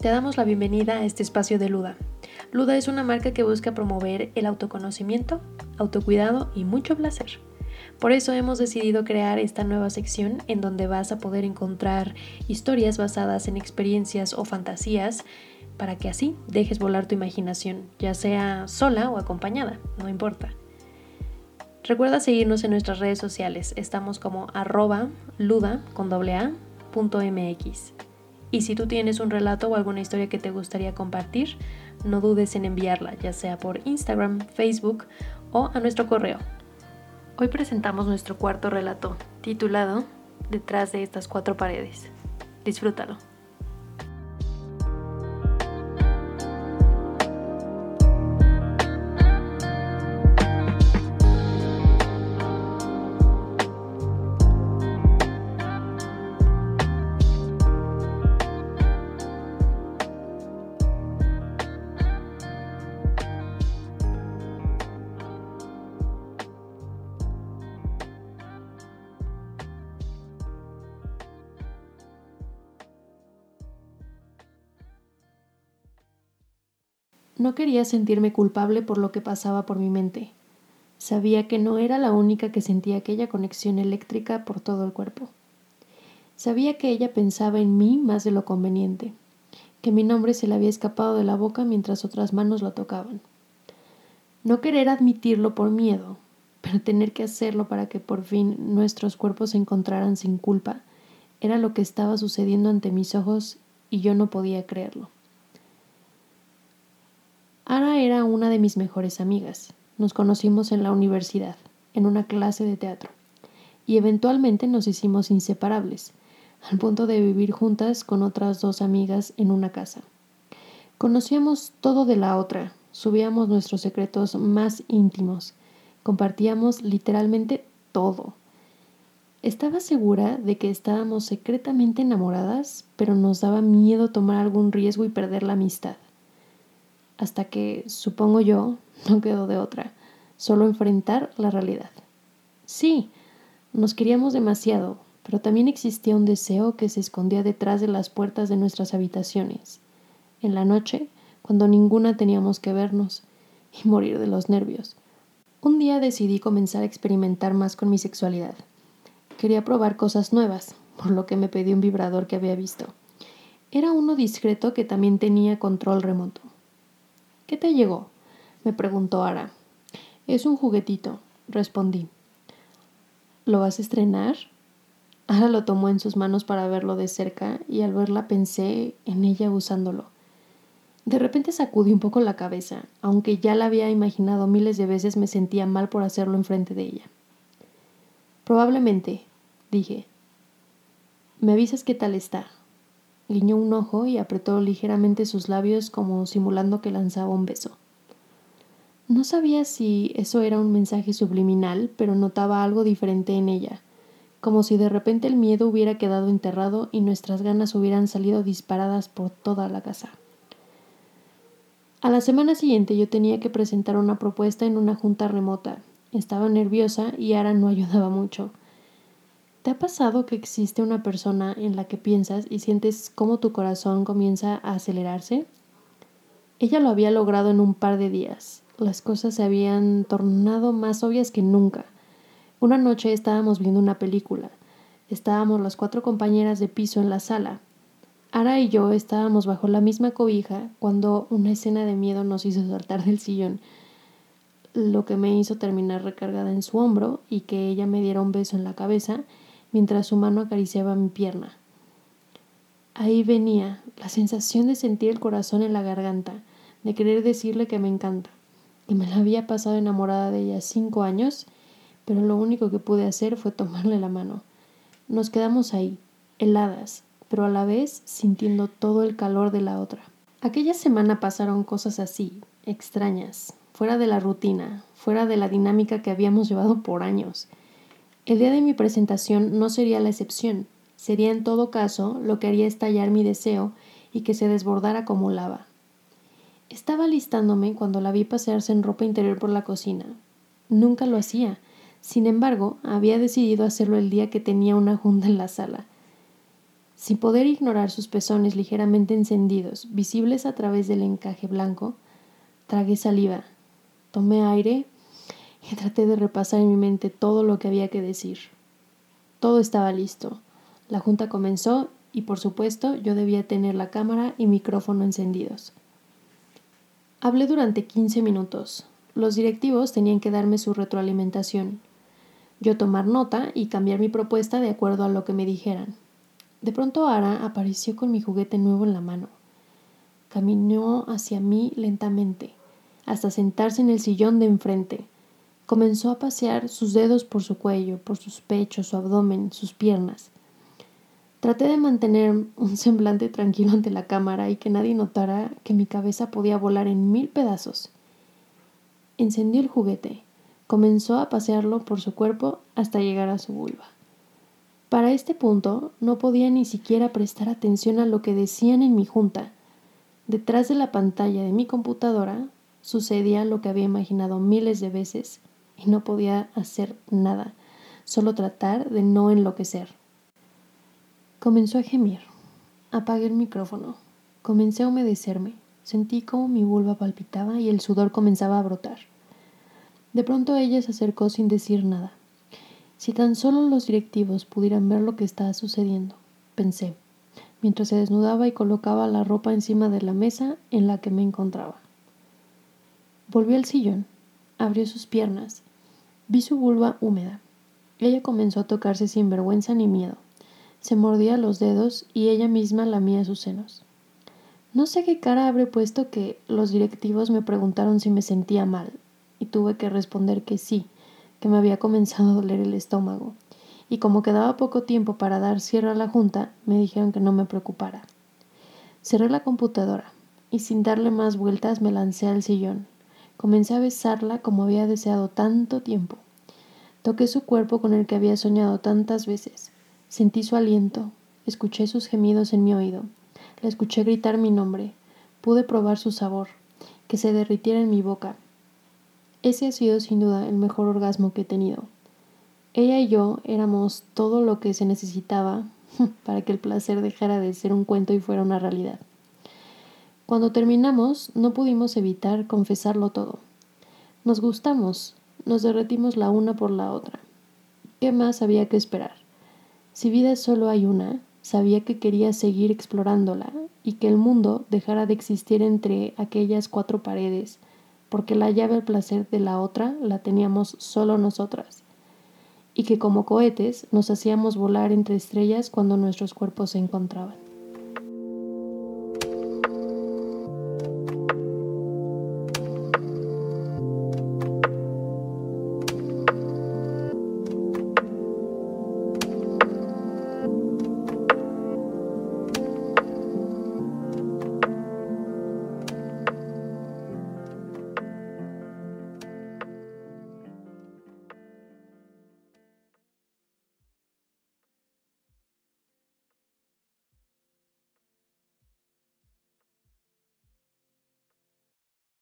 Te damos la bienvenida a este espacio de Luda. Luda es una marca que busca promover el autoconocimiento, autocuidado y mucho placer. Por eso hemos decidido crear esta nueva sección en donde vas a poder encontrar historias basadas en experiencias o fantasías para que así dejes volar tu imaginación, ya sea sola o acompañada, no importa. Recuerda seguirnos en nuestras redes sociales, estamos como arroba luda con a, mx. Y si tú tienes un relato o alguna historia que te gustaría compartir, no dudes en enviarla, ya sea por Instagram, Facebook o a nuestro correo. Hoy presentamos nuestro cuarto relato, titulado Detrás de estas cuatro paredes. Disfrútalo. No quería sentirme culpable por lo que pasaba por mi mente. Sabía que no era la única que sentía aquella conexión eléctrica por todo el cuerpo. Sabía que ella pensaba en mí más de lo conveniente, que mi nombre se le había escapado de la boca mientras otras manos la tocaban. No querer admitirlo por miedo, pero tener que hacerlo para que por fin nuestros cuerpos se encontraran sin culpa, era lo que estaba sucediendo ante mis ojos y yo no podía creerlo. Ara era una de mis mejores amigas. Nos conocimos en la universidad, en una clase de teatro, y eventualmente nos hicimos inseparables, al punto de vivir juntas con otras dos amigas en una casa. Conocíamos todo de la otra, subíamos nuestros secretos más íntimos, compartíamos literalmente todo. Estaba segura de que estábamos secretamente enamoradas, pero nos daba miedo tomar algún riesgo y perder la amistad hasta que, supongo yo, no quedó de otra, solo enfrentar la realidad. Sí, nos queríamos demasiado, pero también existía un deseo que se escondía detrás de las puertas de nuestras habitaciones, en la noche, cuando ninguna teníamos que vernos, y morir de los nervios. Un día decidí comenzar a experimentar más con mi sexualidad. Quería probar cosas nuevas, por lo que me pedí un vibrador que había visto. Era uno discreto que también tenía control remoto. ¿Qué te llegó? me preguntó Ara. Es un juguetito, respondí. ¿Lo vas a estrenar? Ara lo tomó en sus manos para verlo de cerca y al verla pensé en ella usándolo. De repente sacudí un poco la cabeza, aunque ya la había imaginado miles de veces me sentía mal por hacerlo enfrente de ella. Probablemente, dije. ¿Me avisas qué tal está? Guiñó un ojo y apretó ligeramente sus labios como simulando que lanzaba un beso. No sabía si eso era un mensaje subliminal, pero notaba algo diferente en ella, como si de repente el miedo hubiera quedado enterrado y nuestras ganas hubieran salido disparadas por toda la casa. A la semana siguiente yo tenía que presentar una propuesta en una junta remota. Estaba nerviosa y Ara no ayudaba mucho. ¿Te ha pasado que existe una persona en la que piensas y sientes cómo tu corazón comienza a acelerarse? Ella lo había logrado en un par de días. Las cosas se habían tornado más obvias que nunca. Una noche estábamos viendo una película. Estábamos las cuatro compañeras de piso en la sala. Ara y yo estábamos bajo la misma cobija cuando una escena de miedo nos hizo saltar del sillón, lo que me hizo terminar recargada en su hombro y que ella me diera un beso en la cabeza mientras su mano acariciaba mi pierna. Ahí venía la sensación de sentir el corazón en la garganta, de querer decirle que me encanta, que me la había pasado enamorada de ella cinco años, pero lo único que pude hacer fue tomarle la mano. Nos quedamos ahí, heladas, pero a la vez sintiendo todo el calor de la otra. Aquella semana pasaron cosas así, extrañas, fuera de la rutina, fuera de la dinámica que habíamos llevado por años. El día de mi presentación no sería la excepción, sería en todo caso lo que haría estallar mi deseo y que se desbordara como lava. Estaba listándome cuando la vi pasearse en ropa interior por la cocina. Nunca lo hacía. Sin embargo, había decidido hacerlo el día que tenía una junta en la sala. Sin poder ignorar sus pezones ligeramente encendidos, visibles a través del encaje blanco, tragué saliva, tomé aire traté de repasar en mi mente todo lo que había que decir. Todo estaba listo. La junta comenzó y por supuesto yo debía tener la cámara y micrófono encendidos. Hablé durante 15 minutos. Los directivos tenían que darme su retroalimentación. Yo tomar nota y cambiar mi propuesta de acuerdo a lo que me dijeran. De pronto Ara apareció con mi juguete nuevo en la mano. Caminó hacia mí lentamente, hasta sentarse en el sillón de enfrente. Comenzó a pasear sus dedos por su cuello, por sus pechos, su abdomen, sus piernas. Traté de mantener un semblante tranquilo ante la cámara y que nadie notara que mi cabeza podía volar en mil pedazos. Encendió el juguete, comenzó a pasearlo por su cuerpo hasta llegar a su vulva. Para este punto no podía ni siquiera prestar atención a lo que decían en mi junta. Detrás de la pantalla de mi computadora sucedía lo que había imaginado miles de veces y no podía hacer nada, solo tratar de no enloquecer. Comenzó a gemir. Apagué el micrófono. Comencé a humedecerme. Sentí como mi vulva palpitaba y el sudor comenzaba a brotar. De pronto ella se acercó sin decir nada. Si tan solo los directivos pudieran ver lo que estaba sucediendo, pensé, mientras se desnudaba y colocaba la ropa encima de la mesa en la que me encontraba. Volvió al sillón, abrió sus piernas, vi su vulva húmeda. Ella comenzó a tocarse sin vergüenza ni miedo. Se mordía los dedos y ella misma lamía sus senos. No sé qué cara habré puesto que los directivos me preguntaron si me sentía mal, y tuve que responder que sí, que me había comenzado a doler el estómago, y como quedaba poco tiempo para dar cierre a la junta, me dijeron que no me preocupara. Cerré la computadora, y sin darle más vueltas me lancé al sillón. Comencé a besarla como había deseado tanto tiempo. Toqué su cuerpo con el que había soñado tantas veces. Sentí su aliento, escuché sus gemidos en mi oído, la escuché gritar mi nombre, pude probar su sabor, que se derritiera en mi boca, ese ha sido sin duda el mejor orgasmo que he tenido. Ella y yo éramos todo lo que se necesitaba para que el placer dejara de ser un cuento y fuera una realidad. Cuando terminamos, no pudimos evitar confesarlo todo. Nos gustamos, nos derretimos la una por la otra. ¿Qué más había que esperar? Si vida solo hay una, sabía que quería seguir explorándola y que el mundo dejara de existir entre aquellas cuatro paredes porque la llave al placer de la otra la teníamos solo nosotras, y que como cohetes nos hacíamos volar entre estrellas cuando nuestros cuerpos se encontraban.